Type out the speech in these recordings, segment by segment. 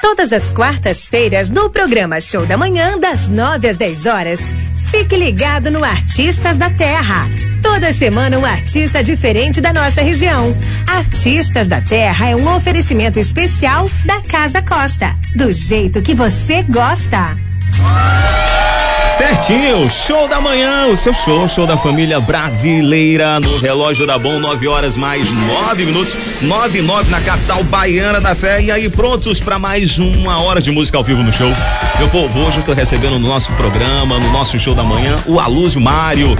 Todas as quartas-feiras no programa Show da Manhã, das 9 às 10 horas. Fique ligado no Artistas da Terra. Toda semana um artista diferente da nossa região. Artistas da Terra é um oferecimento especial da Casa Costa. Do jeito que você gosta. Certinho, show da manhã, o seu show, show da família brasileira no relógio da Bom, 9 horas mais 9 minutos, 9 e 9 na capital baiana da fé. E aí, prontos para mais uma hora de música ao vivo no show. Meu povo, hoje eu estou recebendo no nosso programa, no nosso show da manhã, o Alúzio Mário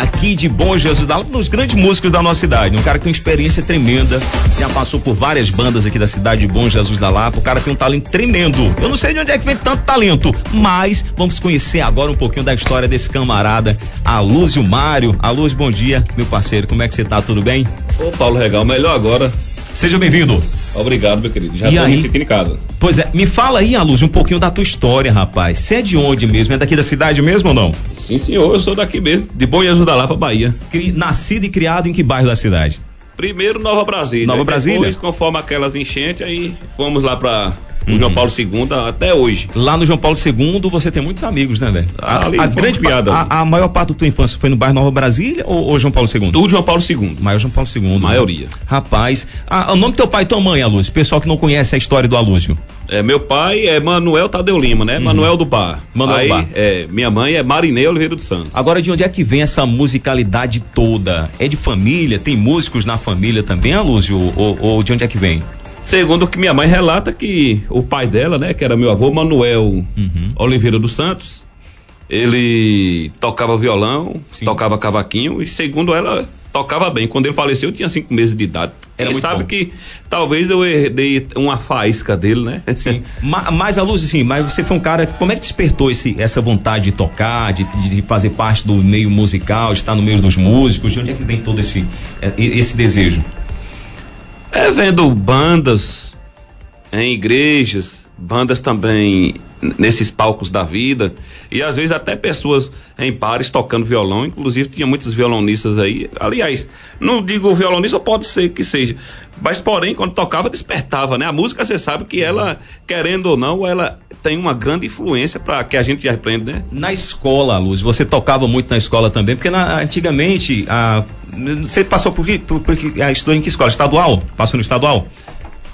aqui de Bom Jesus da Lapa, um dos grandes músicos da nossa cidade. Um cara que tem uma experiência tremenda, já passou por várias bandas aqui da cidade de Bom Jesus da Lapa. O cara tem um talento tremendo. Eu não sei de onde é que vem tanto talento, mas vamos conhecer agora um pouquinho da história desse camarada, Alúzio Mário. Alúzio, bom dia, meu parceiro. Como é que você tá? Tudo bem? Ô, Paulo Regal, melhor agora. Seja bem-vindo. Obrigado, meu querido. Já E tô aí? me sentindo em casa. Pois é, me fala aí, Alúzio, um pouquinho da tua história, rapaz. Você é de onde mesmo? É daqui da cidade mesmo ou não? Sim, senhor, eu sou daqui mesmo, de Jesus da Lapa, Bahia. Cri- nascido e criado em que bairro da cidade? Primeiro Nova Brasília. Nova Brasília? Depois, conforme aquelas enchentes, aí fomos lá pra o Uhum. João Paulo II até hoje. Lá no João Paulo II você tem muitos amigos, né, velho? Ah, A, a foi grande piada. a, a maior parte da tua infância foi no bairro Nova Brasília ou, ou João Paulo II? Do João Paulo II. Maior João Paulo II. né? Maioria. Rapaz, ah, o nome do teu pai e tua mãe, Alúcio? Pessoal que não conhece a história do Alúcio. É, meu pai é Manuel Tadeu Lima, né? Manuel do Bar. Uhum. Manuel aí, do Bar. É, minha mãe é Marinei Oliveira dos Santos. Agora, de onde é que vem essa musicalidade toda? É de família? Tem músicos na família também, Alúcio? Ou, ou de onde é que vem? Segundo o que minha mãe relata que o pai dela, né, que era meu avô Manuel Uhum. Oliveira dos Santos, ele tocava violão, Sim. tocava cavaquinho e segundo ela tocava bem. Quando ele faleceu eu tinha cinco meses de idade. Era Quem sabe bom. que talvez eu herdei uma faísca dele, né? Sim. Ma- mas, Alúcio, sim, mas você foi um cara. Como é que despertou esse, essa vontade de tocar, de, de fazer parte do meio musical, de estar no meio dos músicos? De onde é que vem todo esse, eh, esse desejo? É vendo bandas em igrejas, bandas também nesses palcos da vida e às vezes até pessoas em bares tocando violão, inclusive tinha muitos violonistas aí. Aliás, não digo violonista, pode ser que seja, mas porém quando tocava despertava, né? A música você sabe que ela, querendo ou não, ela tem uma grande influência para que a gente aprenda, né? Na escola, Luz, você tocava muito na escola também, porque na- antigamente, a, você passou por, que- por, por que- a estudou em que escola? Estadual? Passou no estadual?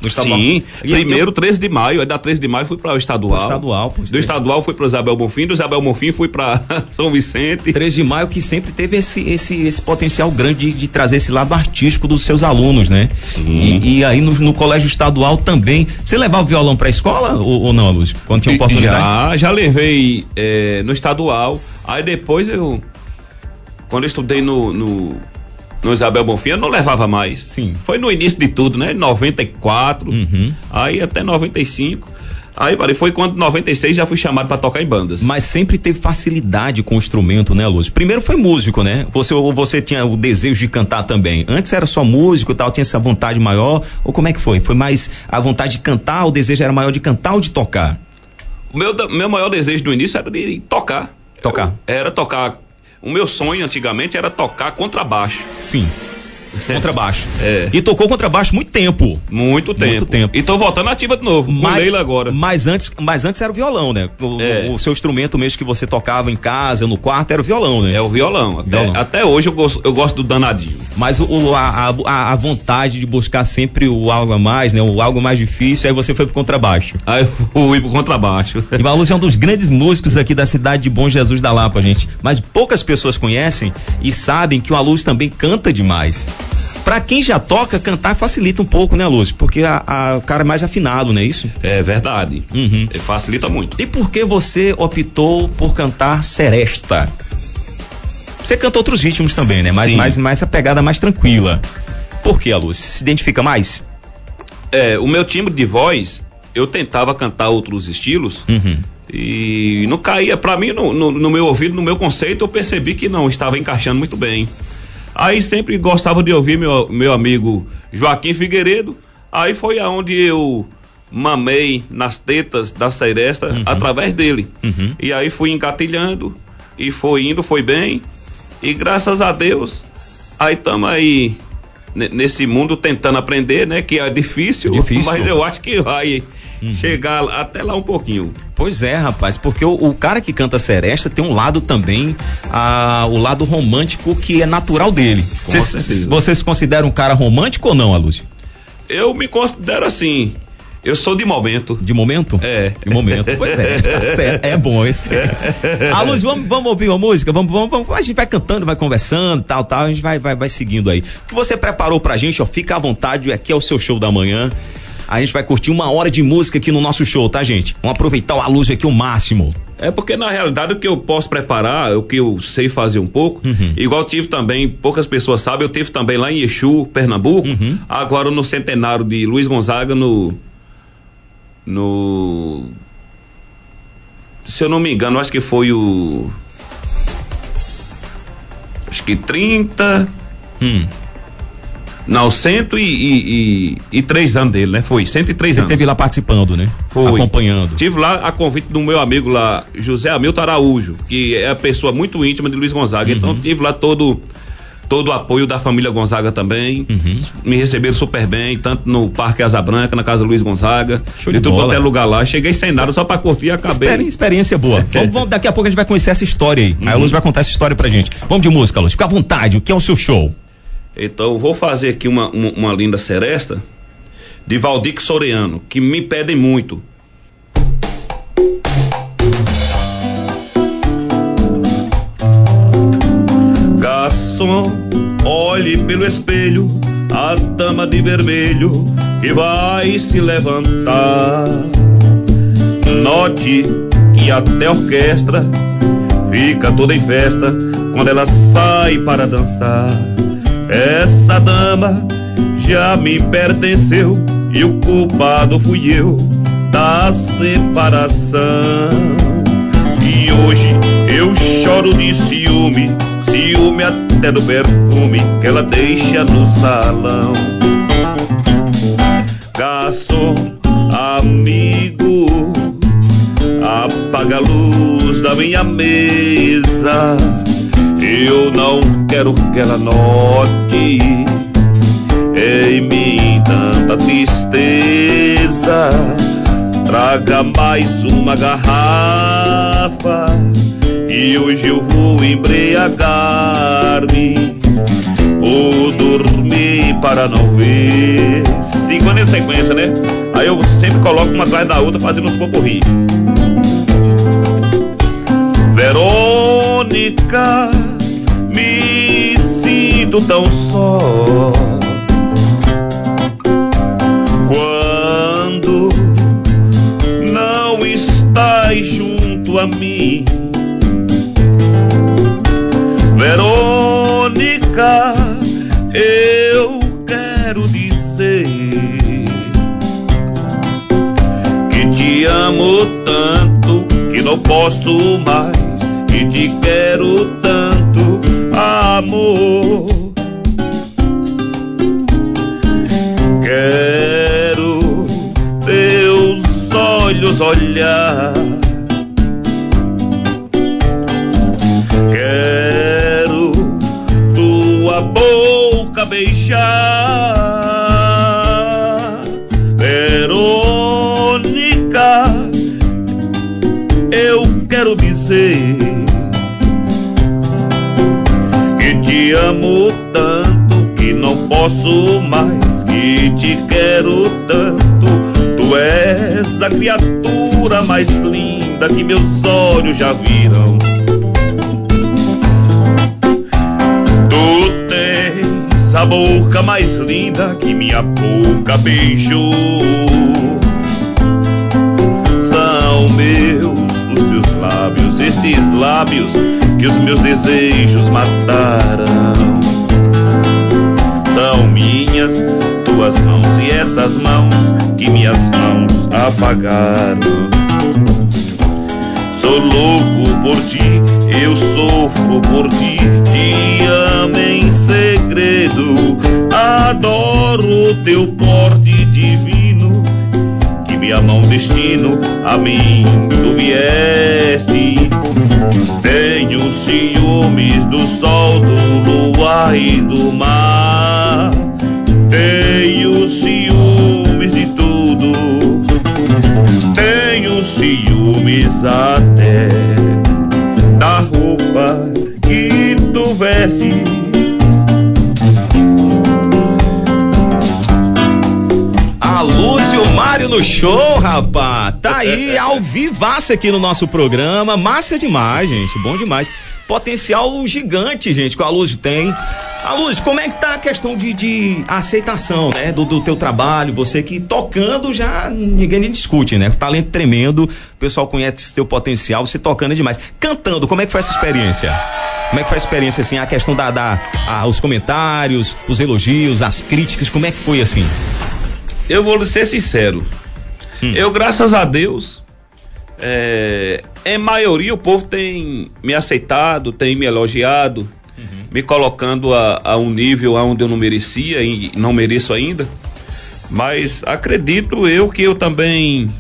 No estadual. Sim, E- primeiro eu- 13 de maio, aí da 13 de maio fui para o estadual. Pro estadual, pois do é. estadual fui para Isabel Bonfim, do Isabel Bonfim fui para São Vicente. 3 de maio que sempre teve esse, esse, esse potencial grande de, de trazer esse lado artístico dos seus alunos, né? Sim. E, e aí no, no colégio estadual também. Você levava o violão pra escola ou, ou não, Luz? Quando tinha oportunidade? Já, já levei eh, no estadual. Aí depois eu, quando eu estudei no, no, no Isabel Bonfim, eu não levava mais. Sim. Foi no início de tudo, né? 94, Uhum. aí até 95. Aí, foi quando em 96 já fui chamado para tocar em bandas. Mas sempre teve facilidade com o instrumento, né, Luz? Primeiro foi músico, né? Você, ou você tinha o desejo de cantar também. Antes era só músico e tal, tinha essa vontade maior? Ou como é que foi? Foi mais a vontade de cantar, o desejo era maior de cantar ou de tocar? O meu, meu maior desejo no início era de tocar. Tocar. Eu- era tocar. O meu sonho antigamente era tocar contrabaixo. Sim. Contrabaixo. É. E tocou contrabaixo muito tempo. Muito tempo. Muito tempo. E tô voltando ativa de novo. Com Leila agora. Mas antes, mas antes era o violão, né? O, É. o seu instrumento mesmo que você tocava em casa, no quarto, era o violão, né? É o violão. Até, Violão. até hoje eu gosto, eu gosto do danadinho. Mas o, a, a, a vontade de buscar sempre o algo a mais, né? O algo mais difícil, aí você foi pro contrabaixo. Aí eu fui pro contrabaixo. E Valuz é um dos grandes músicos aqui da cidade de Bom Jesus da Lapa, gente. Mas poucas pessoas conhecem e sabem que o Aluz também canta demais. Pra quem já toca, cantar facilita um pouco, né, Luz? Porque a, a- o cara é mais afinado, não é isso? É verdade. Uhum. Facilita muito. E por que você optou por cantar seresta? Você canta outros ritmos também, né? Mas Sim. mais, mais essa pegada mais tranquila. Por que, Luz? Se identifica mais? É, o meu timbre de voz, eu tentava cantar outros estilos. Uhum. E não caía, pra mim, no, no- no meu ouvido, no meu conceito, eu percebi que não estava encaixando muito bem. Aí sempre gostava de ouvir meu, meu amigo Joaquim Figueiredo. Aí foi aonde eu mamei nas tetas da Seresta através dele. Uhum. E aí fui engatilhando e foi indo, foi bem. E graças a Deus, aí estamos aí ne- nesse mundo tentando aprender, né? Que é difícil, Difícil. mas eu acho que vai uhum. chegar até lá um pouquinho. Pois é, rapaz, porque o, o cara que canta seresta tem um lado também, ah, o lado romântico que é natural dele. Você, você se considera um cara romântico ou não, Alúcio? Eu me considero assim. Eu sou de momento. De momento? É. De momento. Pois é, tá certo. É bom esse. A Luz, vamos, vamos ouvir uma música? Vamos, vamos, vamos, a gente vai cantando, vai conversando, tal, tal, a gente vai, vai, vai seguindo aí. O que você preparou pra gente, ó, fica à vontade, aqui é o seu show da manhã. A gente vai curtir uma hora de música aqui no nosso show, tá, gente? Vamos aproveitar a luz aqui o máximo. É porque na realidade o que eu posso preparar, o que eu sei fazer um pouco, uhum. igual tive também, poucas pessoas sabem, eu tive também lá em Exu, Pernambuco, uhum. agora no centenário de Luiz Gonzaga no no se eu não me engano, acho que foi o acho que 30 hum. Não, cento e, e, e, e, três anos dele, né? Foi, 103 Você anos. Você teve lá participando, né? Foi. Acompanhando. Tive lá a convite do meu amigo lá, José Hamilton Araújo, que é a pessoa muito íntima de Luiz Gonzaga. Então, uhum. Então tive lá todo todo o apoio da família Gonzaga também. Uhum. Me receberam super bem, tanto no Parque Asa Branca, na Casa Luiz Gonzaga. Show de, de tudo até lugar lá. Cheguei sem nada, só pra curtir e acabei. Experi experiência boa. vamos, vamos, daqui a pouco a gente vai conhecer essa história aí. Uhum. Aí a Luz vai contar essa história pra gente. Vamos de música, Luz. Fica à vontade. O que é o seu show? Então, vou fazer aqui uma, uma, uma linda seresta de Valdir Soreano, que me pedem muito. Garçom, olhe pelo espelho a dama de vermelho que vai se levantar. Note que até a orquestra fica toda em festa quando ela sai para dançar. Essa dama já me pertenceu e o culpado fui eu da separação. E hoje eu choro de ciúme, ciúme até do perfume que ela deixa no salão. Garçom, amigo, apaga a luz da minha mesa eu não quero que ela note em mim tanta tristeza. Traga mais uma garrafa e hoje eu vou embriagar-me. Vou dormir para não ver. Cinco anos em sequência, né? Aí eu sempre coloco uma atrás da outra fazendo uns poporri. Verônica me sinto tão só. Quando não estás junto a mim, Verônica, eu quero dizer que te amo tanto que não posso mais, que te quero tanto amor. Quero teus olhos olhar. Quero tua boca beijar. Verônica, eu quero dizer te amo tanto que não posso mais, que te quero tanto. Tu és a criatura mais linda que meus olhos já viram. Tu tens a boca mais linda que minha boca beijou. São meus os teus lábios, estes lábios que os meus desejos mataram. São minhas tuas mãos e essas mãos que minhas mãos apagaram. Sou louco por ti, eu sofro por ti, te amo em segredo, adoro teu porte divino, minha mão destino, a mim tu vieste. Tenho ciúmes do sol, do luar e do mar. Tenho ciúmes de tudo. Tenho ciúmes até da roupa que tu vestes no show, rapaz. Tá aí, ao vivaço aqui no nosso programa. Massa demais, gente. Bom demais. Potencial gigante, gente, que a Luz tem. A Luz, como é que tá a questão de, de aceitação, né? Do, do teu trabalho, você que tocando já ninguém discute, né? Talento tremendo, o pessoal conhece teu potencial, você tocando é demais. Cantando, como é que foi essa experiência? Como é que foi a experiência, assim, a questão da, da a, os comentários, os elogios, as críticas, como é que foi assim? Eu vou ser sincero. Hum. Eu, graças a Deus, é, em maioria o povo tem me aceitado, tem me elogiado, uhum. me colocando a, a, um nível onde eu não merecia e não mereço ainda. Mas acredito eu que eu também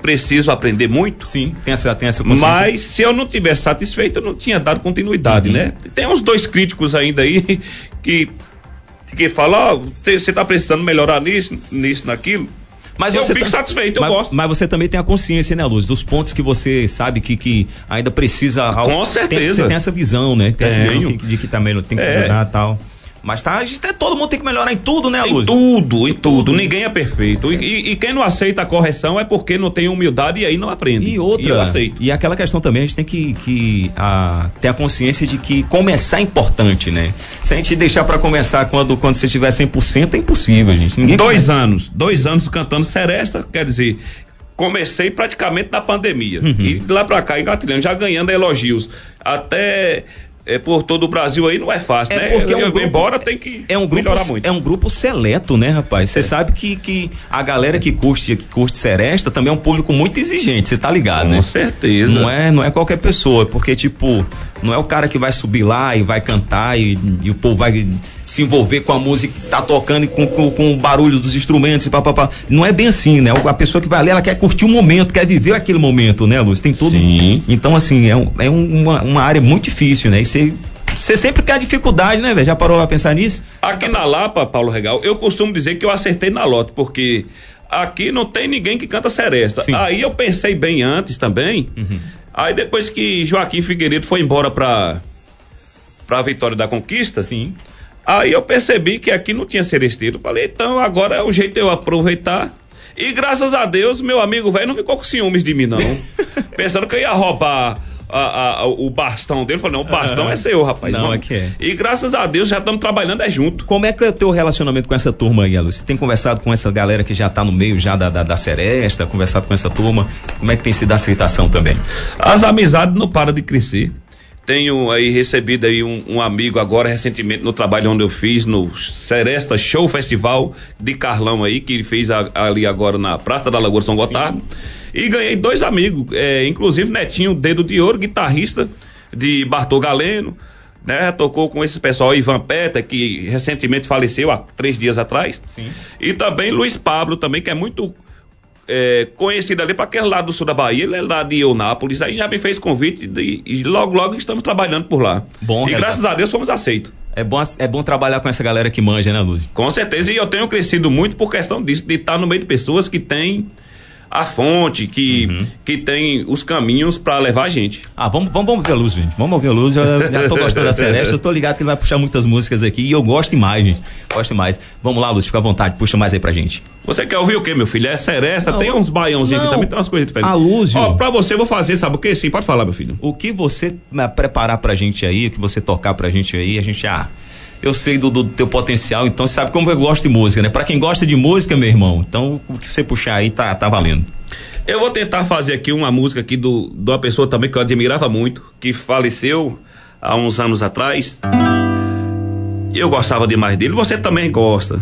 preciso aprender muito. Sim, tem essa, tem essa consciência. Mas se eu não tivesse satisfeito, eu não tinha dado continuidade, uhum. né? Tem uns dois críticos ainda aí que que falam, ó, oh, você tá precisando melhorar nisso, nisso, naquilo. Mas eu fico tá, satisfeito, mas, eu gosto. Mas você também tem a consciência, né, Luz? Dos pontos que você sabe que, que ainda precisa. Com certeza. Tem, você tem essa visão, né? Tem essa visão de, de que tá melhor, tem que é. melhorar e tal. Mas tá, a gente, todo mundo tem que melhorar em tudo, né, Luz? Em tudo, em tudo. Ninguém é perfeito. E, e, quem não aceita a correção é porque não tem humildade e aí não aprende. E outra. E. E aquela questão também, a gente tem que, que a, ter a consciência de que começar é importante, né? Se a gente deixar para começar quando, quando você tiver 100%, é impossível, gente. Ninguém dois começa. anos. Dois anos cantando seresta, quer dizer, comecei praticamente na pandemia. Uhum. E de lá pra cá, engatilhando, já ganhando elogios. Até é, por todo o Brasil aí não é fácil, é né? Porque é um grupo, embora tem que é um grupo, melhorar muito. É um grupo seleto, né, rapaz? Você é. sabe que, que a galera que curte, que curte Seresta também é um público muito exigente, você tá ligado, Com né? Com certeza. Não é, não é qualquer pessoa, porque tipo, não é o cara que vai subir lá e vai cantar e, e o povo vai se envolver com a música que tá tocando e com, com, com o barulho dos instrumentos e papapá. Não é bem assim, né? A pessoa que vai ler, ela quer curtir o momento, quer viver aquele momento, né, Luz? Tem tudo. Sim. Então, assim, é, um, é uma, uma área muito difícil, né? E você você sempre quer dificuldade, né, velho? Já parou a pensar nisso? Aqui na Lapa, Paulo Regal, eu costumo dizer que eu acertei na lote, porque aqui não tem ninguém que canta seresta. Sim. Aí eu pensei bem antes também. Uhum. Aí depois que Joaquim Figueiredo foi embora pra, pra Vitória da Conquista. Sim. Aí eu percebi que aqui não tinha seresteiro. Falei, então agora é o jeito de eu aproveitar. E graças a Deus, meu amigo velho não ficou com ciúmes de mim, não. Pensando que eu ia roubar a, a, o bastão dele. Falei, não, o bastão é seu, rapaz. Não, é que é. E graças a Deus já estamos trabalhando é junto. Como é que é o teu relacionamento com essa turma aí, Lu? Você tem conversado com essa galera que já está no meio já da, da, da Seresta, conversado com essa turma? Como é que tem sido a aceitação também? As amizades não param de crescer. Tenho aí recebido aí um, um, amigo agora recentemente no trabalho onde eu fiz no Seresta Show Festival de Carlão aí, que ele fez a, ali agora na Praça da Lagoa São Gotardo. E ganhei dois amigos, é, inclusive Netinho Dedo de Ouro, guitarrista de Bartô Galeno, né? Tocou com esse pessoal, Ivan Peta, que recentemente faleceu há três dias atrás. Sim. E também Luiz Pablo, também, que é muito é, conhecido ali para aquele lado do sul da Bahia, ele é lá de Eunápolis, aí já me fez convite de, e logo, logo estamos trabalhando por lá. Bom, e graças a Deus fomos aceitos. É bom, é bom trabalhar com essa galera que manja, né, Luz? Com certeza, e eu tenho crescido muito por questão disso, de estar no meio de pessoas que têm a fonte, que, uhum. que tem os caminhos para levar a gente. Ah, vamos, vamos, vamos ver a luz, gente. Vamos ouvir a luz. Eu já tô gostando da Celeste, eu tô ligado que ele vai puxar muitas músicas aqui e eu gosto mais, gente. Gosto mais. Vamos lá, Luz, fica à vontade, puxa mais aí pra gente. Você quer ouvir o quê, meu filho? É Seresta, tem uns baiãozinhos aqui também, tem umas coisas diferentes. A Luz, Ó, pra você eu vou fazer, sabe o quê? Sim, pode falar, meu filho. O que você né, preparar pra gente aí, o que você tocar pra gente aí, a gente, ah, eu sei do, do, teu potencial, então sabe como eu gosto de música, né? Para quem gosta de música, meu irmão, então o que você puxar aí tá, tá valendo. Eu vou tentar fazer aqui uma música aqui do, de uma pessoa também que eu admirava muito, que faleceu há uns anos atrás. Eu gostava demais dele, você também gosta.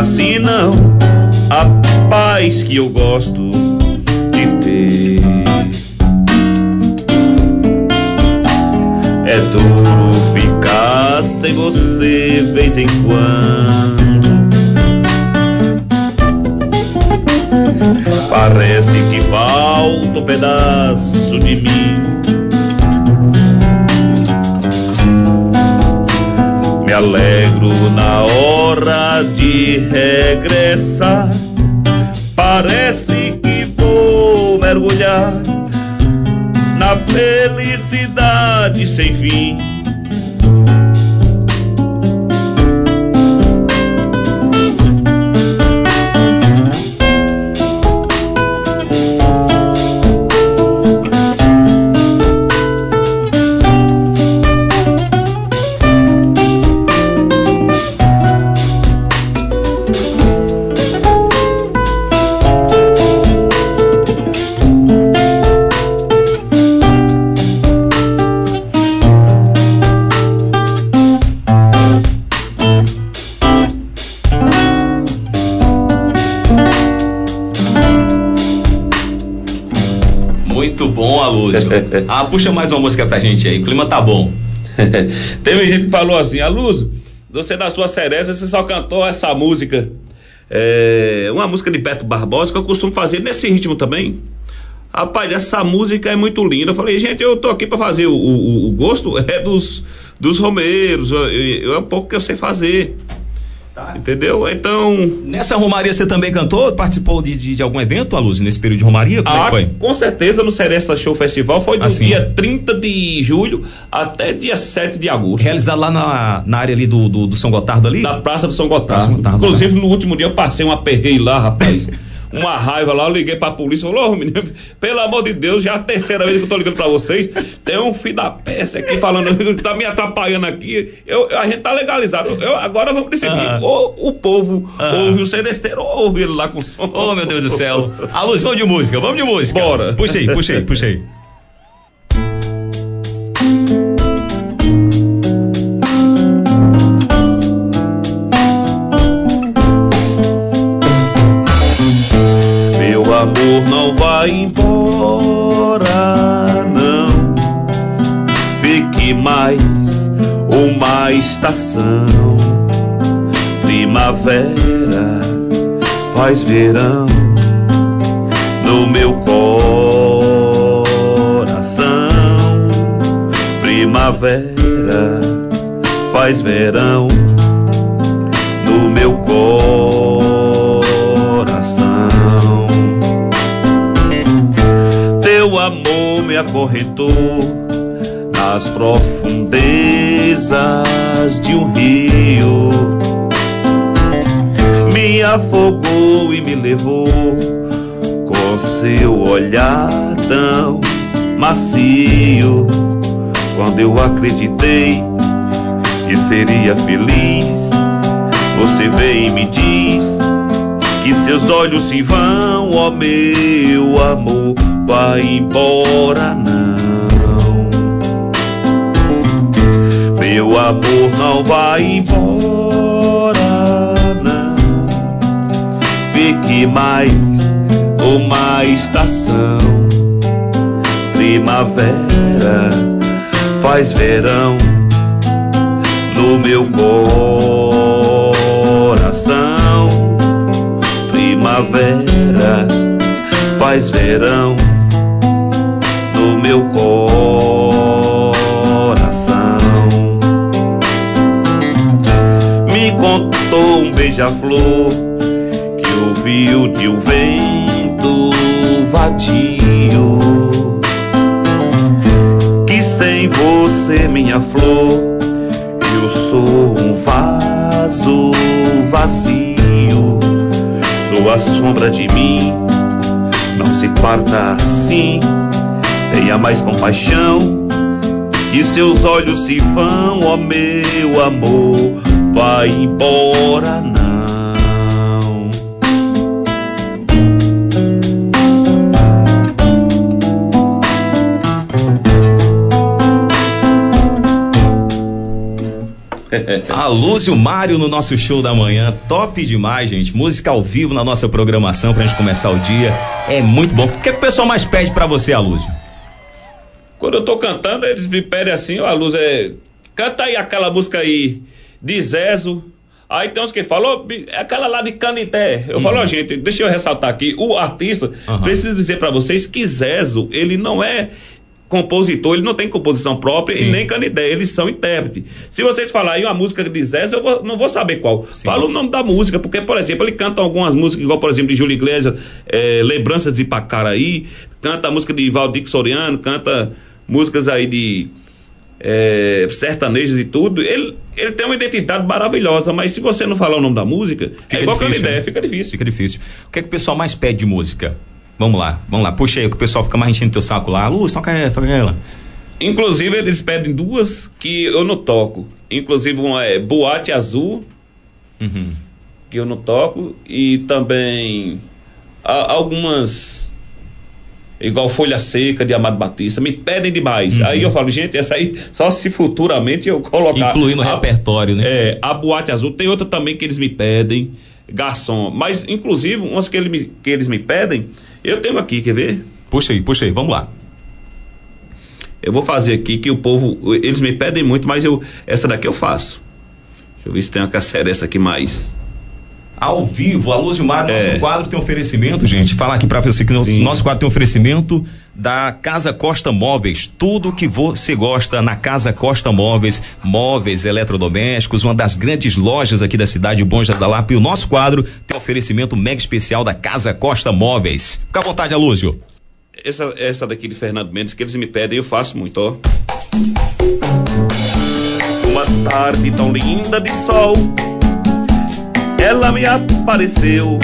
Fascinam a paz que eu gosto de ter. É duro ficar sem você vez em quando. Parece que falta um pedaço de mim. Me alegro na hora de regressar. Parece que vou mergulhar na felicidade sem fim. Puxa mais uma música pra gente aí. O clima tá bom. Teve gente que falou assim, Alúcio, você da sua cereza, você só cantou essa música. É, uma música de Beto Barbosa que eu costumo fazer nesse ritmo também. Rapaz, essa música é muito linda. Eu falei, gente, eu tô aqui para fazer o, o, o, gosto é dos, dos romeiros. Eu, é um pouco que eu sei fazer. Tá. Entendeu? Então. Nessa Romaria você também cantou? Participou de, de, de algum evento, Aluz, nesse período de Romaria? Como é ah, é foi? Com certeza no Seresta Show Festival foi do assim. dia 30 de julho até dia 7 de agosto. Realizado lá na, na área ali do, do, do São Gotardo ali? Da Praça do São Gotardo. São Gotardo Inclusive, né? no último dia eu passei um aperreio lá, rapaz. uma raiva lá, eu liguei pra polícia e falou, oh, menino, pelo amor de Deus, já é a terceira vez que eu tô ligando pra vocês, tem um filho da peça aqui falando que tá me atrapalhando aqui, eu, a gente tá legalizado, eu, agora vamos decidir, ah. ou o povo ah. ouve o celesteiro ou ouve ele lá com som. Oh, meu Deus do céu. A luz, vamos de música, vamos de música. Bora. Puxa aí, puxa aí, puxa aí. Amor não vai embora, não. Fique mais uma estação. Primavera faz verão no meu coração. Primavera faz verão me acorrentou nas profundezas de um rio. Me afogou e me levou com seu olhar tão macio. Quando eu acreditei que seria feliz, você vem e me diz que seus olhos se vão, ó meu amor vai embora não. Meu amor não vai embora não. Fique mais uma estação. Primavera faz verão no meu coração. Primavera faz verão meu coração. sou um beija-flor que ouviu de um vento vadio. Que sem você, minha flor, eu sou um vaso vazio. Sou a sombra de mim, não se parta assim. Tenha mais compaixão, que seus olhos se vão, ó meu amor vai embora não. A Luz e o Mário no nosso show da manhã, top demais, gente. Música ao vivo na nossa programação pra gente começar o dia. É muito bom. O que, é que o pessoal mais pede para você, Alúzio? Quando eu tô cantando, eles me pedem assim, ó, a luz é. Canta aí aquela música aí de Zezo. Aí tem uns que falam, é aquela lá de Canité. Eu uhum. falo, ó, gente, deixa eu ressaltar aqui, o artista, uhum. preciso dizer para vocês que Zezo, ele não é compositor, ele não tem composição própria Sim. e nem canidé, eles são intérprete. Se vocês falarem uma música de Zezo, eu vou, não vou saber qual. Sim. Fala o nome da música, porque, por exemplo, ele canta algumas músicas, igual, por exemplo, de Júlio Iglesias, é, Lembranças de Pacaraí, canta a música de Valdir Soriano, canta músicas aí de é, sertanejos e tudo, ele, ele tem uma identidade maravilhosa, mas se você não falar o nome da música, fica é igual difícil, ideia, né? fica difícil. Fica difícil. O que é que o pessoal mais pede de música? Vamos lá, vamos lá. Puxa aí, que o pessoal fica mais enchendo teu saco lá. Luz, toca essa, toca ela. Inclusive, eles pedem duas que eu não toco. Inclusive, uma é Boate Azul, uhum. que eu não toco, e também algumas igual Folha Seca de Amado Batista, me pedem demais. Uhum. Aí eu falo, gente, essa aí só se futuramente eu colocar. Incluir no a, repertório, né? É, a Boate Azul. Tem outra também que eles me pedem, Garçom. Mas, inclusive, umas que, ele me, que eles me pedem, eu tenho aqui, quer ver? Puxa aí, puxa aí, vamos lá. Eu vou fazer aqui que o povo, eles me pedem muito, mas eu, essa daqui eu faço. Deixa eu ver se tem uma caçera essa aqui mais ao vivo. A Luz do Mar, nosso é. quadro tem oferecimento, gente. Falar aqui para você que Sim. nosso quadro tem oferecimento da Casa Costa Móveis. Tudo que você gosta na Casa Costa Móveis, móveis, eletrodomésticos, uma das grandes lojas aqui da cidade Bom da Lapa. E o nosso quadro tem oferecimento mega especial da Casa Costa Móveis. Fica à vontade, Alúzio. Essa, essa daqui de Fernando Mendes que eles me pedem, eu faço muito, ó. Uma tarde tão linda de sol ela me apareceu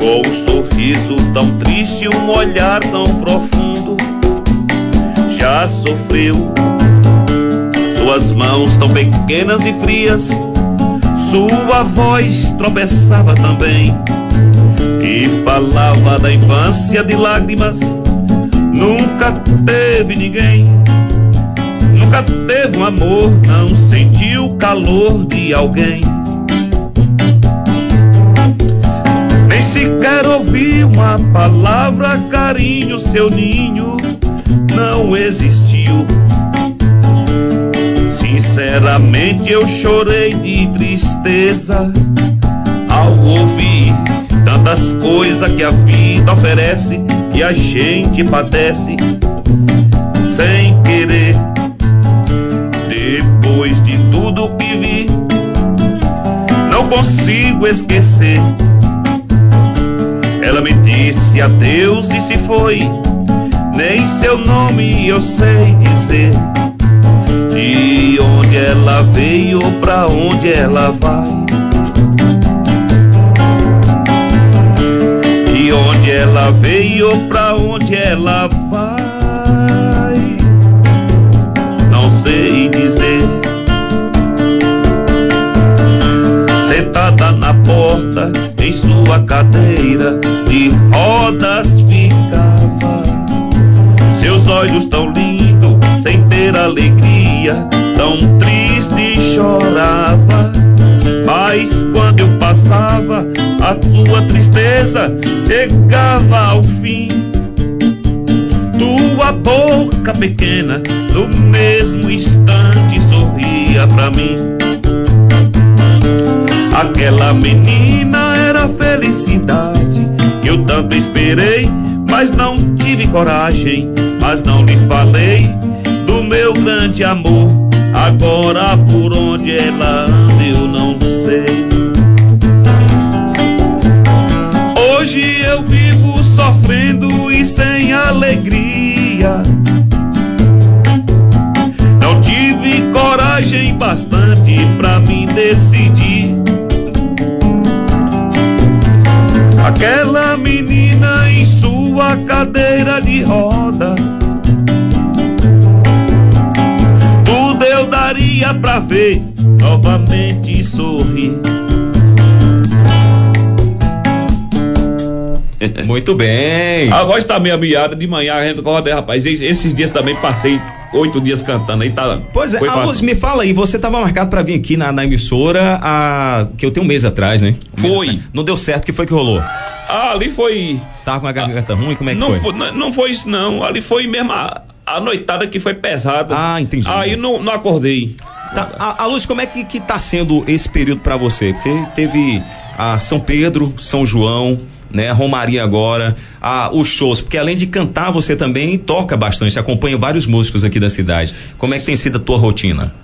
com um sorriso tão triste, um olhar tão profundo. Já sofreu suas mãos tão pequenas e frias, sua voz tropeçava também e falava da infância de lágrimas. Nunca teve ninguém, nunca teve um amor, não sentiu o calor de alguém. Sequer ouvi uma palavra, carinho, seu ninho não existiu. Sinceramente eu chorei de tristeza ao ouvir tantas coisas que a vida oferece e a gente padece sem querer. Depois de tudo que vi, não consigo esquecer disse adeus e se foi. Nem seu nome eu sei dizer. De onde ela veio, pra onde ela vai. De onde ela veio, pra onde ela vai. Sua cadeira de rodas ficava. Seus olhos tão lindos, sem ter alegria, tão triste chorava. Mas quando eu passava, a tua tristeza chegava ao fim. Tua boca pequena, no mesmo instante, sorria pra mim. Aquela menina a felicidade. Eu tanto esperei, mas não tive coragem, mas não lhe falei do meu grande amor. Agora por onde ela anda eu não sei. Hoje eu vivo sofrendo e sem alegria. Não tive coragem bastante para me decidir. Aquela menina em sua cadeira de roda. Tudo eu daria pra ver novamente sorrir. Muito bem. A voz tá meio miada de manhã, a gente acorda, rapaz. Esses dias também passei oito dias cantando aí, tá. Pois é, a Luz, me fala aí, você tava marcado para vir aqui na, na, emissora a, que eu tenho um mês atrás, né? Um foi. Atrás. Não deu certo, o que foi que rolou? Ah, ali foi. Tava com a garganta ah, ruim, como é que não foi? foi? Não, não foi isso, não. Ali foi mesmo a, a noitada que foi pesada. Ah, entendi. Aí não, não acordei. Tá, a, a Luz, como é que, que tá sendo esse período para você? Porque teve a São Pedro, São João, né? Romaria agora, a, os shows, porque além de cantar, você também toca bastante, acompanha vários músicos aqui da cidade. Como é que tem sido a tua rotina?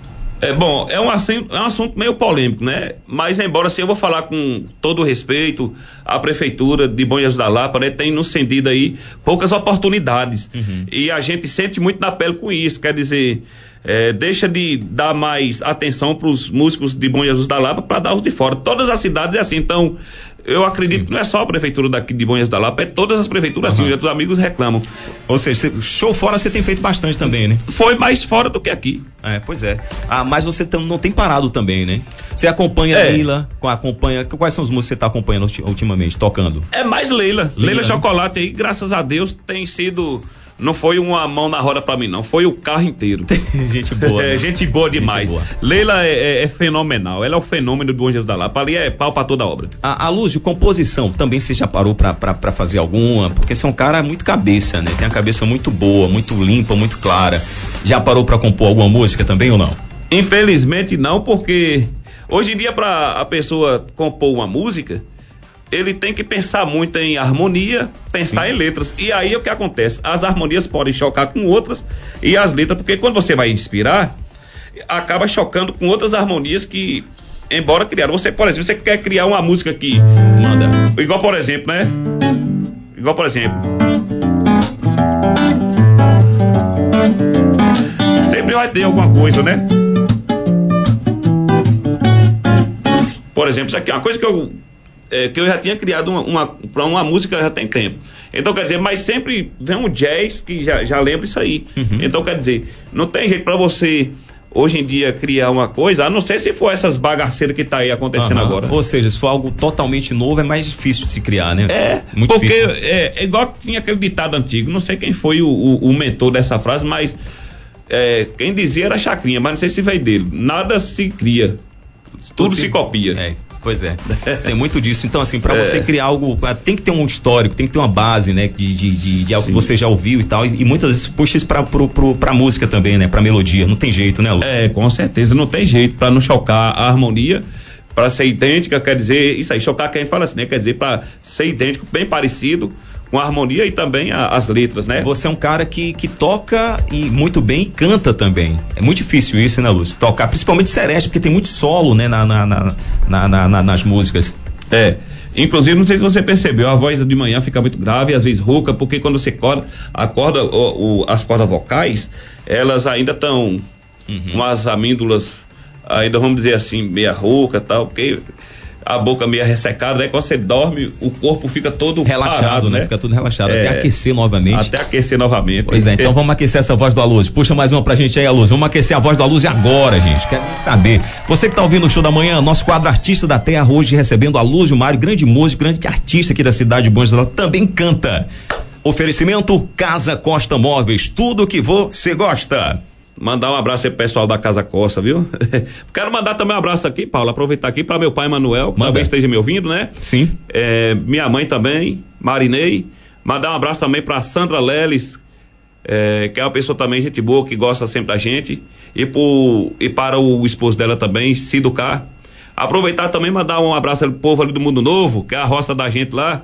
É bom, é um, assunto, é um assunto meio polêmico, né? Mas embora assim eu vou falar com todo o respeito, a prefeitura de Bom Jesus da Lapa, né, tem no sentido aí poucas oportunidades. Uhum. E a gente sente muito na pele com isso, quer dizer, é, deixa de dar mais atenção para os músicos de Bom Jesus da Lapa para dar os de fora. Todas as cidades é assim, então eu acredito Sim. que não é só a prefeitura daqui de Bonhas da Lapa, é todas as prefeituras uhum. assim, os amigos reclamam. Ou seja, show fora você tem feito bastante também, né? Foi mais fora do que aqui. É, pois é. Ah, mas você tam, não tem parado também, né? Você acompanha é. Leila, acompanha. Quais são os músicos que você está acompanhando ultimamente, tocando? É mais Leila. Leila, Leila né? Chocolate aí, graças a Deus, tem sido não foi uma mão na roda para mim, não. Foi o carro inteiro. gente boa. É, gente boa demais. Gente boa. Leila é, é, é, fenomenal. Ela é o fenômeno do Bom Jesus da Lapa. Ali é pau pra toda a obra. A, a luz de composição, também você já parou pra, pra, pra fazer alguma? Porque você é um cara muito cabeça, né? Tem a cabeça muito boa, muito limpa, muito clara. Já parou pra compor alguma música também ou não? Infelizmente não, porque hoje em dia pra a pessoa compor uma música, ele tem que pensar muito em harmonia, pensar Sim. em letras. E aí o que acontece? As harmonias podem chocar com outras e as letras, porque quando você vai inspirar, acaba chocando com outras harmonias que, embora criaram. Você, por exemplo, você quer criar uma música aqui. Manda. Igual, por exemplo, né? Igual, por exemplo. Sempre vai ter alguma coisa, né? Por exemplo, isso aqui é uma coisa que eu é, que eu já tinha criado uma, uma uma música já tem tempo. Então, quer dizer, mas sempre vem um jazz que já, já lembra isso aí. Uhum. Então, quer dizer, não tem jeito para você hoje em dia criar uma coisa, a não ser se for essas bagaceiras que tá aí acontecendo agora. Ou seja, se for algo totalmente novo, é mais difícil de se criar, né? É, Muito porque é, é, igual tinha aquele ditado antigo, não sei quem foi o, o, o mentor dessa frase, mas é, quem dizia era Chacrinha, mas não sei se veio dele. Nada se cria, tudo, tudo se, se, copia. É. Pois é. tem muito disso. Então, assim, para é. você criar algo, ah, tem que ter um histórico, tem que ter uma base, né? De, de, de, de algo que você já ouviu e tal. E, e muitas vezes puxa isso pra, pro, pro, pra música também, né? Pra melodia. Não tem jeito, né, Lu? É, com certeza. Não tem jeito para não chocar a harmonia. Para ser idêntica, quer dizer, isso aí, chocar que a gente fala assim, né? Quer dizer, para ser idêntico, bem parecido com a harmonia e também a, as letras, né? Você é um cara que, que toca e muito bem e canta também. É muito difícil isso, né, Lúcio? Tocar, principalmente sereste, porque tem muito solo, né, na, na, na, na, nas músicas. É. Inclusive, não sei se você percebeu, a voz de manhã fica muito grave, às vezes rouca, porque quando você acorda, acorda o, o, as cordas vocais, elas ainda estão uhum. com as amíndulas, ainda vamos dizer assim, meia rouca tal, porque a boca meio ressecada, né? Quando você dorme, o corpo fica todo relaxado, parado, né? Fica tudo relaxado, é, até aquecer novamente. Até aquecer novamente. Pois é, então vamos aquecer essa voz do Aluz. Puxa mais uma pra gente aí, Aluz. Vamos aquecer a voz do Aluz agora, gente. Quero saber. Você que tá ouvindo o show da manhã, nosso quadro Artista da Terra, hoje recebendo a Luz Mário, grande músico, grande artista aqui da cidade de Bons também canta. Oferecimento Casa Costa Móveis, tudo que você gosta. Mandar um abraço aí pro pessoal da Casa Costa, viu? Quero mandar também um abraço aqui, Paulo, aproveitar aqui para meu pai Manuel, que talvez esteja me ouvindo, né? Sim. É, minha mãe também, Marinei. Mandar um abraço também para Sandra Leles, é, que é uma pessoa também gente boa, que gosta sempre da gente. E, por, e para o esposo dela também, Cido K. Aproveitar também mandar um abraço pro povo ali do Mundo Novo, que é a roça da gente lá.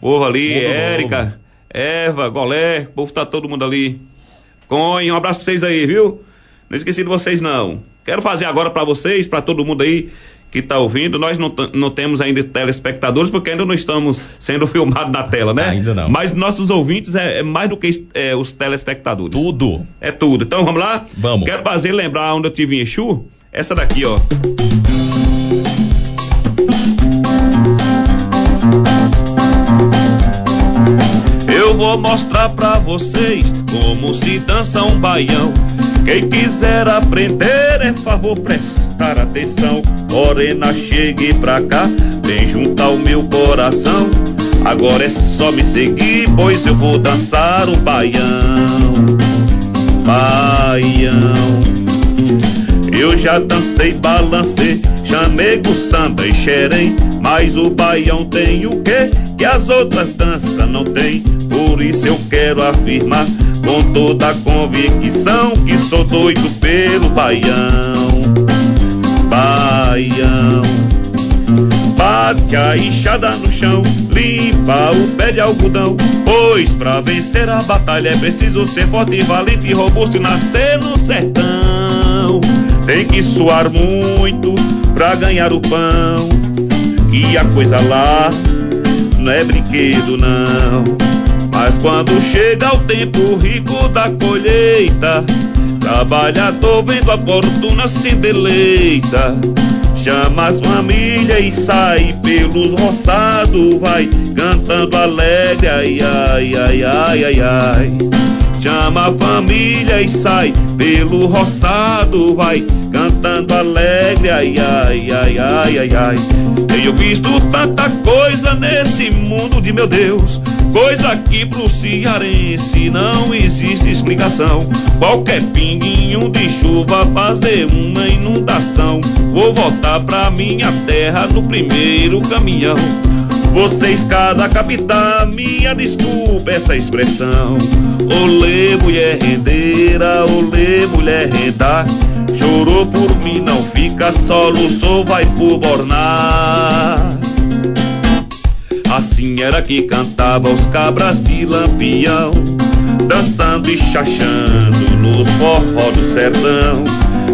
Povo ali, Érica. Eva, Golé, o povo tá todo mundo ali Conhe, um abraço pra vocês aí, viu? Não esqueci de vocês não. Quero fazer agora para vocês, para todo mundo aí que está ouvindo, nós não, não temos ainda telespectadores porque ainda não estamos sendo filmados na tela, né? Ainda não. Mas nossos ouvintes é, é mais do que é, os telespectadores. Tudo. É tudo. Então vamos lá? Vamos. Quero fazer lembrar onde eu tive em Exu. Essa daqui, ó. Eu vou mostrar pra vocês como se dança um baião. Quem quiser aprender, é favor prestar atenção. Morena, chegue pra cá, vem juntar ao meu coração. Agora é só me seguir, pois eu vou dançar um baião. Baião. Eu já dancei, balancei, chamei com samba e xerém. Mas o baião tem o quê? Que as outras danças não tem. Por isso eu quero afirmar com toda a convicção que sou doido pelo baião. Baião. Bate a enxada no chão, limpa o pé de algodão. Pois pra vencer a batalha é preciso ser forte, valente e robusto e nascer no sertão. Tem que suar muito pra ganhar o pão. E a coisa lá não é brinquedo, não. Mas quando chega o tempo rico da colheita, trabalhador vendo a fortuna se deleita. Chama as famílias e sai pelos roçados, vai cantando alegre, ai, ai, ai, ai, ai, ai. Chama a família e sai pelo roçado, vai cantando alegre, ai, ai, ai, ai, ai, ai. Tenho visto tanta coisa nesse mundo de meu Deus, coisa que pro cearense não existe explicação. Qualquer pinguinho de chuva fazer uma inundação. Vou voltar pra minha terra no primeiro caminhão. Você escada capitã, minha desculpa essa expressão. Olê, mulher rendeira, olê, mulher renda. Chorou por mim, não fica só, luçou, vai por bornar. Assim era que cantava os cabras de lampião, dançando e chachando nos forró do sertão.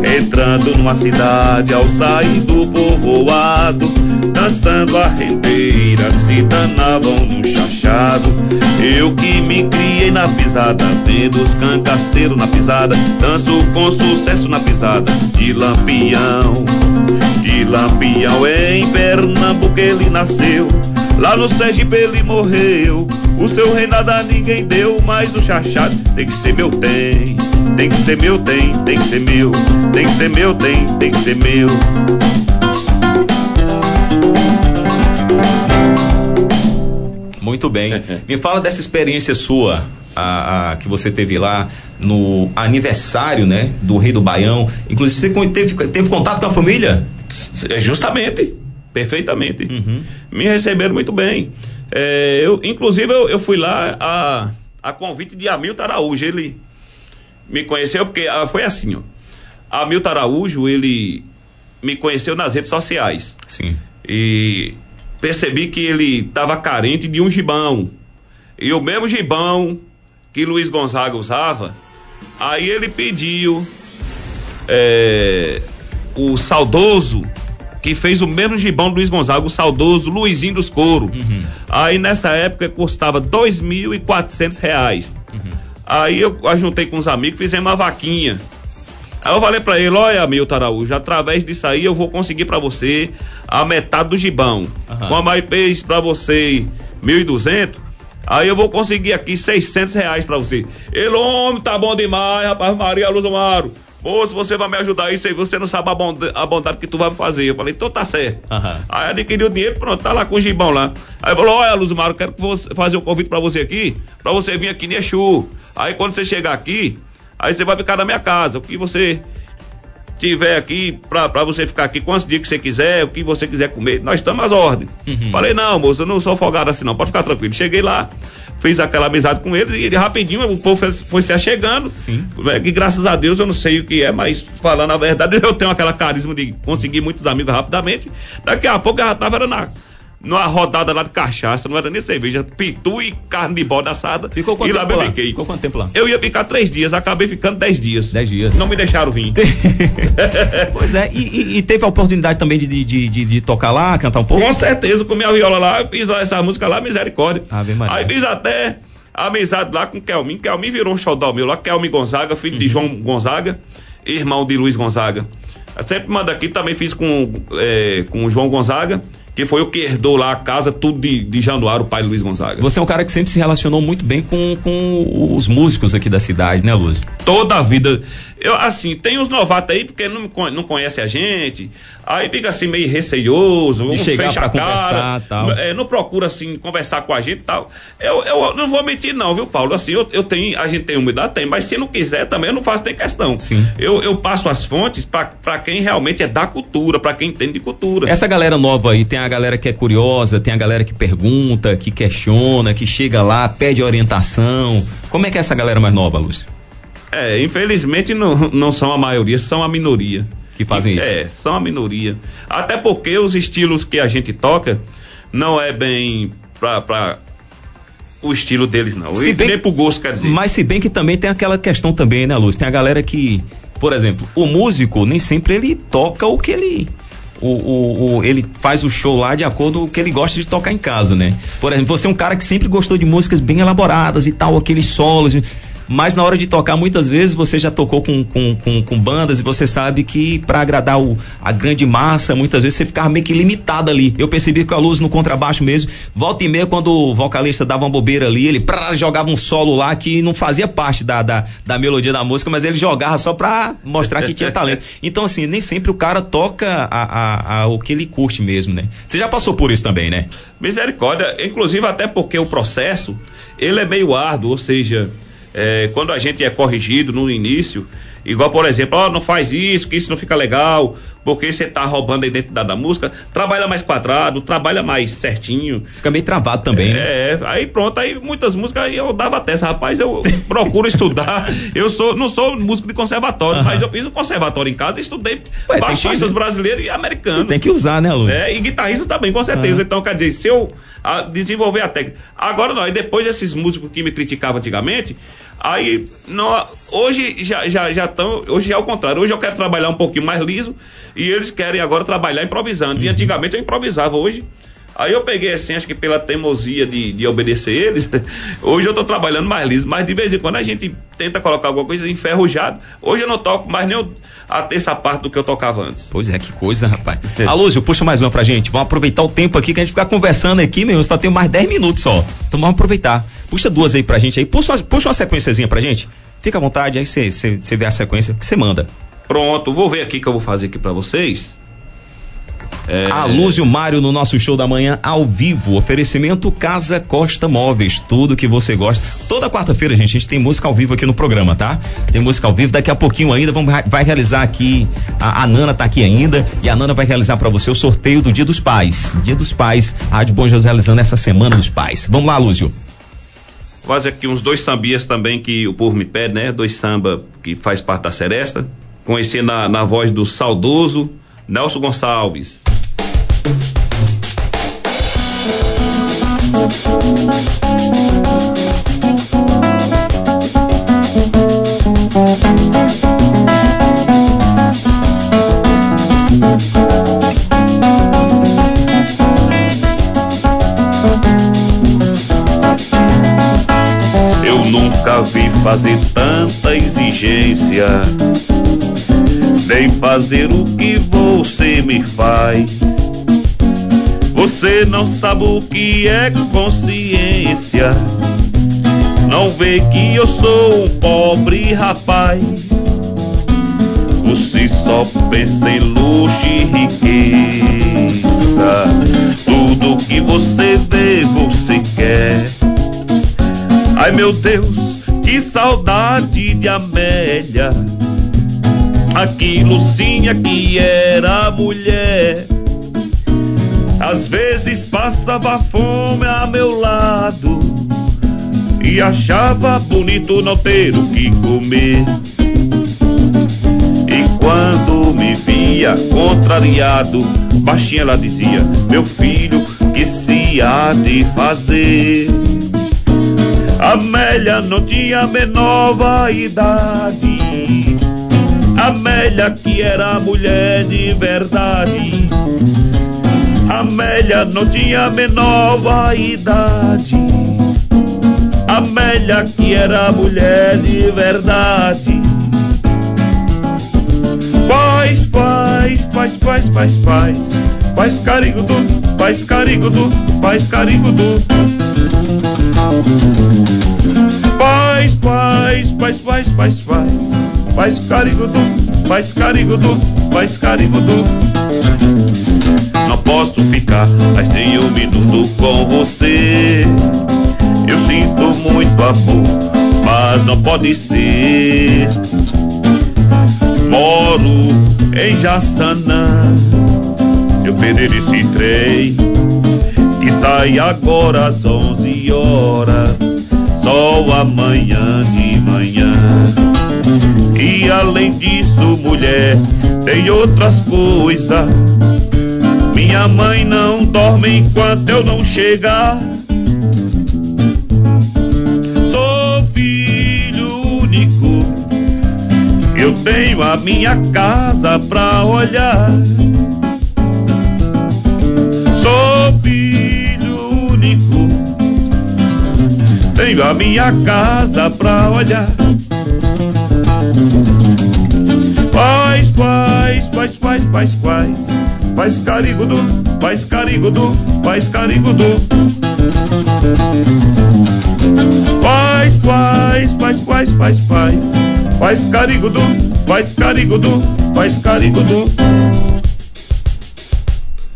Entrando numa cidade ao sair do povoado, dançando a rendeira, se danavam no chachado. Eu que me criei na pisada, vendo os cangaceiros na pisada, danço com sucesso na pisada de lampião. De lampião em Pernambuco ele nasceu. Lá no Sergipe ele morreu. O seu reinado a ninguém deu, mas o chachado tem que ser meu, tem. Tem que ser meu, tem, tem que ser meu. Tem que ser meu, tem, tem que ser meu. Muito bem. Me fala dessa experiência sua, a, a, que você teve lá no aniversário, né, do Rei do Baião. Inclusive, você teve, teve contato com a família? Justamente, perfeitamente. Uhum. Me receberam muito bem. É, eu, inclusive, eu, eu fui lá a, a convite de Hamilton Araújo. Ele me conheceu porque ah, foi assim, ó. Hamilton Araújo, ele me conheceu nas redes sociais. Sim. E percebi que ele estava carente de um gibão. E o mesmo gibão que Luiz Gonzaga usava, aí ele pediu é, o saudoso que fez o mesmo gibão do Luiz Gonzaga, o saudoso Luizinho dos Couro. Uhum. Aí nessa época custava dois mil e quatrocentos reais. Aí eu ajuntei com os amigos, fizemos uma vaquinha. Aí eu falei pra ele, olha, Milton Araújo, através disso aí eu vou conseguir pra você a metade do gibão. Aham. Como aí fez pra você 1.200, aí eu vou conseguir aqui 600 reais pra você. Ele, homem, tá bom demais, rapaz, Maria Luz Amaro. Moço, você vai me ajudar isso aí, você não sabe a bondade, a bondade que tu vai me fazer. Eu falei, então tá certo. Aham. Aí adquiriu o dinheiro, pronto, tá lá com o gibão lá. Aí falou, olha, Luzmar, eu quero que fazer um convite pra você aqui, pra você vir aqui em Exu. Aí quando você chegar aqui, aí você vai ficar na minha casa. O que você tiver aqui, pra, pra você ficar aqui quantos dias que você quiser, o que você quiser comer, nós estamos às ordens. Falei, não, moço, eu não sou folgado assim não, pode ficar tranquilo. Cheguei lá, fiz aquela amizade com eles e ele rapidinho o povo foi, foi se achegando. Sim. É, que graças a Deus eu não sei o que é, mas falando a verdade, eu tenho aquela carisma de conseguir muitos amigos rapidamente. Daqui a pouco eu já tava na, numa rodada lá de cachaça, não era nem cerveja, pitu e carne de bode assada. Ficou quanto e lá tempo lá? bebiquei. Ficou quanto tempo lá? Eu ia ficar três dias, acabei ficando dez dias. Dez dias. Não me deixaram vir. Pois é, e, e- teve a oportunidade também de, de, de, de- tocar lá, cantar um pouco? Com certeza, com minha viola lá, fiz essa música lá, misericórdia. Ave Maria. Aí fiz até amizade lá com Kelmin. Kelmin virou um xodó meu lá, Kelmin Gonzaga, filho Uhum. de João Gonzaga, irmão de Luiz Gonzaga. Eu sempre manda aqui, também fiz com, é, com o João Gonzaga, que foi o que herdou lá a casa, tudo de, de Januário, o pai Luiz Gonzaga. Você é um cara que sempre se relacionou muito bem com, com os músicos aqui da cidade, né, Lúcio? toda a vida. Eu, assim, tem uns novatos aí porque não, não conhece a gente, aí fica assim meio receioso, um chegar fecha pra a cara, tal. é, não procura assim conversar com a gente e tal. Eu, eu não vou mentir não, viu, Paulo? Assim, eu, eu tenho, a gente tem humildade, tem, mas se não quiser também eu não faço nem questão. Sim. Eu, eu passo as fontes pra pra quem realmente é da cultura, pra quem entende de cultura. Essa galera nova aí, tem a galera que é curiosa, tem a galera que pergunta, que questiona, que chega lá, pede orientação. Como é que é essa galera mais nova, Lúcio? É, infelizmente não, não são a maioria, são a minoria. Que fazem isso. É, são a minoria. Até porque os estilos que a gente toca não é bem pra, pra o estilo deles, não. Se e bem- nem pro gosto, quer dizer. Mas se bem que também tem aquela questão também, né, Lúcio? Tem a galera que, por exemplo, o músico nem sempre ele toca o que ele o, o, o- ele faz o show lá de acordo com o que ele gosta de tocar em casa, né? Por exemplo, você é um cara que sempre gostou de músicas bem elaboradas e tal, aqueles solos. Mas na hora de tocar, muitas vezes você já tocou com, com, com, com bandas e você sabe que para agradar o, a grande massa, muitas vezes você ficava meio que limitado ali. Eu percebi que a luz no contrabaixo mesmo, volta e meia, quando o vocalista dava uma bobeira ali, ele prá, jogava um solo lá que não fazia parte da, da, da melodia da música, mas ele jogava só pra mostrar que tinha talento. Então, assim, nem sempre o cara toca a, a, a- o que ele curte mesmo, né? Você já passou por isso também, né? Misericórdia, inclusive até porque o processo, ele é meio árduo, ou seja, é, quando a gente é corrigido no início, igual por exemplo, ó, não faz isso, que isso não fica legal, porque você tá roubando a identidade da música, trabalha mais quadrado, trabalha mais certinho. Fica meio travado também, né? É, aí pronto, aí muitas músicas aí eu dava testa, rapaz, eu procuro estudar. Eu sou, não sou músico de conservatório, mas eu fiz um conservatório em casa e estudei Ué, baixistas brasileiros e americanos. Tem que usar, né, Lúcio? É, e guitarristas também, com certeza. Então, quer dizer, se eu ah, desenvolver a técnica. Agora não, e depois desses músicos que me criticavam antigamente, aí não, hoje já já já estão, hoje é o contrário. Hoje eu quero trabalhar um pouquinho mais liso e eles querem agora trabalhar improvisando. E antigamente eu improvisava, hoje Aí eu peguei assim, acho que pela teimosia de, de obedecer eles, hoje eu tô trabalhando mais liso, mas de vez em quando a gente tenta colocar alguma coisa enferrujado. Hoje eu não toco mais nem a terça parte do que eu tocava antes. Pois é, que coisa, rapaz. Alúzio, puxa mais uma pra gente. Vamos aproveitar o tempo aqui que a gente ficar conversando aqui, meu. Só tem mais 10 minutos só. Então vamos aproveitar. Puxa duas aí pra gente aí. Puxa, uma- puxa uma sequenciazinha pra gente. Fica à vontade, aí você vê a sequência que você manda. Pronto, vou ver aqui que eu vou fazer aqui pra vocês. É, Alúzio Mário no nosso show da manhã ao vivo. Oferecimento Casa Costa Móveis. Tudo que você gosta. Toda quarta-feira, gente, a gente tem música ao vivo aqui no programa, tá? Tem música ao vivo. Daqui a pouquinho ainda vamos, vai realizar aqui. A, a Nana tá aqui ainda. E a Nana vai realizar pra você o sorteio do Dia dos Pais. Dia dos Pais. A Rádio Bom Jesus realizando essa semana dos pais. Vamos lá, Lúzio. Vou fazer aqui uns dois sambias também que o povo me pede, né? Dois samba que faz parte da Seresta. Conheci na, na voz do saudoso Nelson Gonçalves. Fazer tanta exigência, nem fazer o que você me faz. Você não sabe o que é consciência, não vê que eu sou um pobre rapaz. Você só pensa em luxo e riqueza. Tudo que você vê, você quer. Ai meu Deus, que saudade de Amélia. Aquilo sim é que era mulher. Às vezes passava fome a meu lado e achava bonito não ter o que comer. E quando me via contrariado, baixinha ela dizia: Meu filho, que se há de fazer. Amélia não tinha menor vaidade. Amélia que era mulher de verdade. Amélia não tinha menor vaidade. Amélia que era mulher de verdade. Paz, paz, paz, paz, paz, paz. Paz carigudu, paz carigudu, paz carigudu. Paz, paz, paz, paz, paz, paz. Paz carigudu, paz carigudu, paz carigudu. Não posso ficar mais nem um minuto com você. Eu sinto muito amor, mas não pode ser. Moro em Jaçanã, se eu perder esse trem, que sai agora às 11 horas, só amanhã de manhã. E além disso, mulher, tem outras coisas. Minha mãe não dorme enquanto eu não chegar. Sou filho único, eu tenho a minha casa pra olhar. Sou filho único, tenho a minha casa pra olhar. Paz, paz, paz, paz, paz, paz. Paz carigudu, paz carigudu, paz carigudu. Paz, paz, paz, paz, paz, paz. Paz carigudu, paz carigudu, paz carigudu.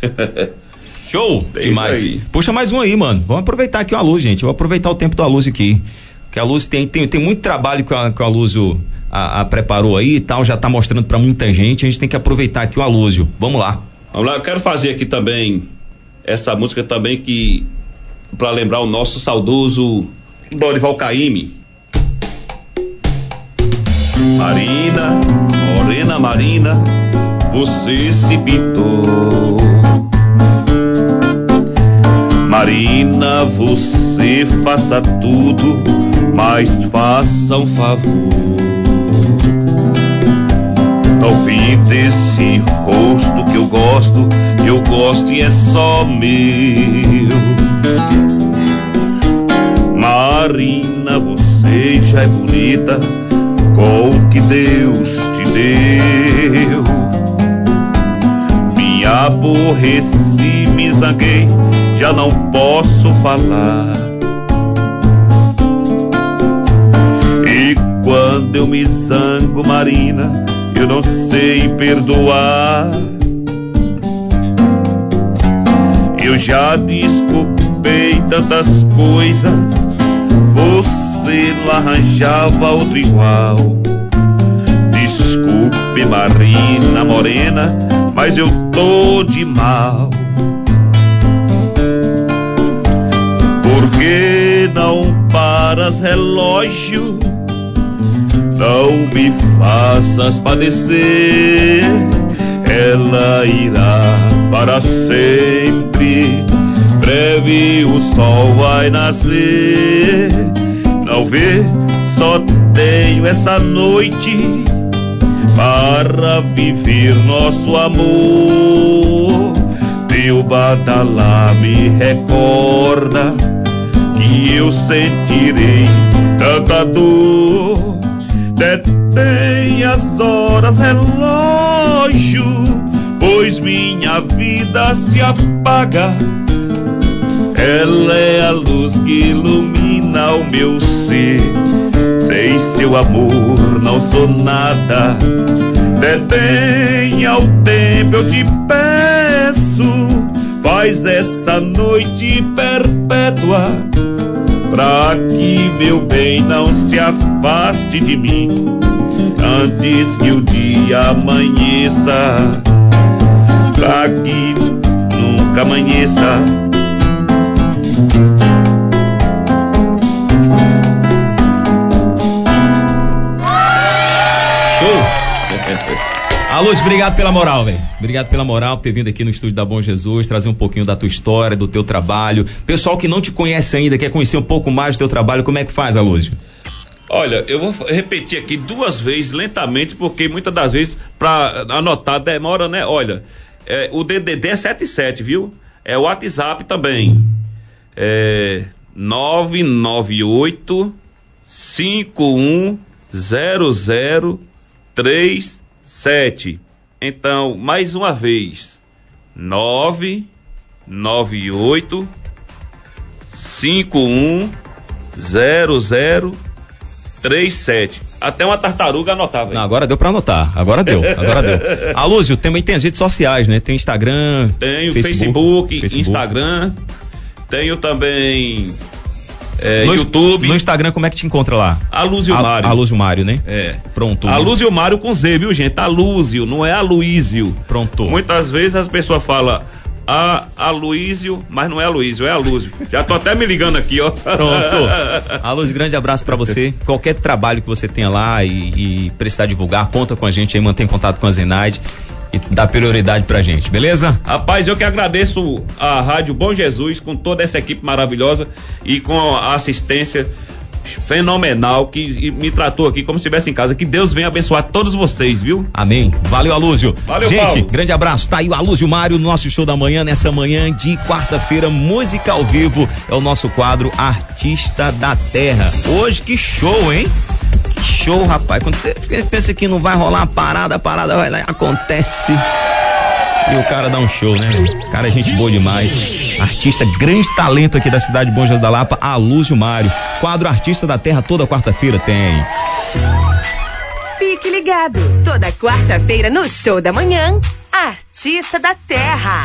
Show! É Demais. aí. Puxa mais um aí, mano. Vamos aproveitar aqui a luz, gente. Vou aproveitar o tempo da luz aqui. Que a luz tem, tem, tem muito trabalho que a, que a Lúzio a, a preparou aí e tal, já tá mostrando pra muita gente. A gente tem que aproveitar aqui o Alúzio. Vamos lá. Vamos lá, eu quero fazer aqui também essa música também que para lembrar o nosso saudoso Dorival Caymmi. Marina, morena Marina, você se pintou. Marina, você faça tudo, mas faça um favor. Não pinta esse rosto que eu gosto, eu gosto e é só meu. Marina, você já é bonita com o que Deus te deu. Me aborreci, me zanguei, já não posso falar. E quando eu me zango, Marina, eu não sei perdoar. Eu já desculpei tantas coisas, você não arranjava outro igual. Desculpe, Marina Morena, mas eu tô de mal. Por que não paras relógio? Não me faças padecer, ela irá para sempre. Breve o sol vai nascer. Não vê, só tenho essa noite para viver nosso amor. Teu badalá me recorda que eu sentirei tanta dor. Detém as horas relógio, pois minha vida se apaga. Ela é a luz que ilumina o meu ser. Sem seu amor não sou nada. Detenha o tempo, eu te peço. Faz essa noite perpétua pra que meu bem não se afaste de mim antes que o dia amanheça, pra que nunca amanheça. Show! Aluz, obrigado pela moral, velho. Obrigado pela moral por ter vindo aqui no estúdio da Bom Jesus, trazer um pouquinho da tua história, do teu trabalho. Pessoal que não te conhece ainda, quer conhecer um pouco mais do teu trabalho, como é que faz, Aluz? Olha, eu vou repetir aqui duas vezes lentamente, porque muitas das vezes, para anotar, demora, né? Olha, é, o DDD é 77, viu? É o WhatsApp também. É 998 510037. Então, mais uma vez. 998 510037. Até uma tartaruga anotava. Não, agora deu pra anotar. Agora deu. Agora deu. Alúzio, também tem as redes sociais, né? Tem Instagram. Tenho Facebook, Facebook, Facebook. Instagram. Tenho também é, no, YouTube. No Instagram, como é que te encontra lá? Alúzio Mário. Alúzio Mário, né? É. Pronto. Alúzio Mário com Z, viu, gente? Alúzio, não é Aloísio. Pronto. Muitas vezes as pessoas falam a Aloísio, mas não é Aloísio, é Alúzio. Já tô até me ligando aqui, ó. Pronto. Alúzio, grande abraço para você. Qualquer trabalho que você tenha lá e, e, precisar divulgar, conta com a gente aí, mantém contato com a Zenaide e dá prioridade pra gente, beleza? Rapaz, eu que agradeço a Rádio Bom Jesus com toda essa equipe maravilhosa e com a assistência fenomenal que me tratou aqui como se estivesse em casa. Que Deus venha abençoar todos vocês, viu? Amém. Valeu, Alúzio. Valeu, Gente, Paulo. grande abraço. Tá aí o Alúzio Mário, nosso show da manhã, nessa manhã de quarta-feira, música ao vivo. É o nosso quadro Artista da Terra. Hoje, que show, hein? Show, rapaz. Quando você pensa que não vai rolar a parada, a parada vai lá acontece. E o cara dá um show, né? O cara é gente boa demais. Artista, grande talento aqui da cidade de Bom Jesus da Lapa, Alúzio Mário. Quadro Artista da Terra toda quarta-feira tem. Fique ligado, toda quarta-feira no show da manhã, Artista da Terra.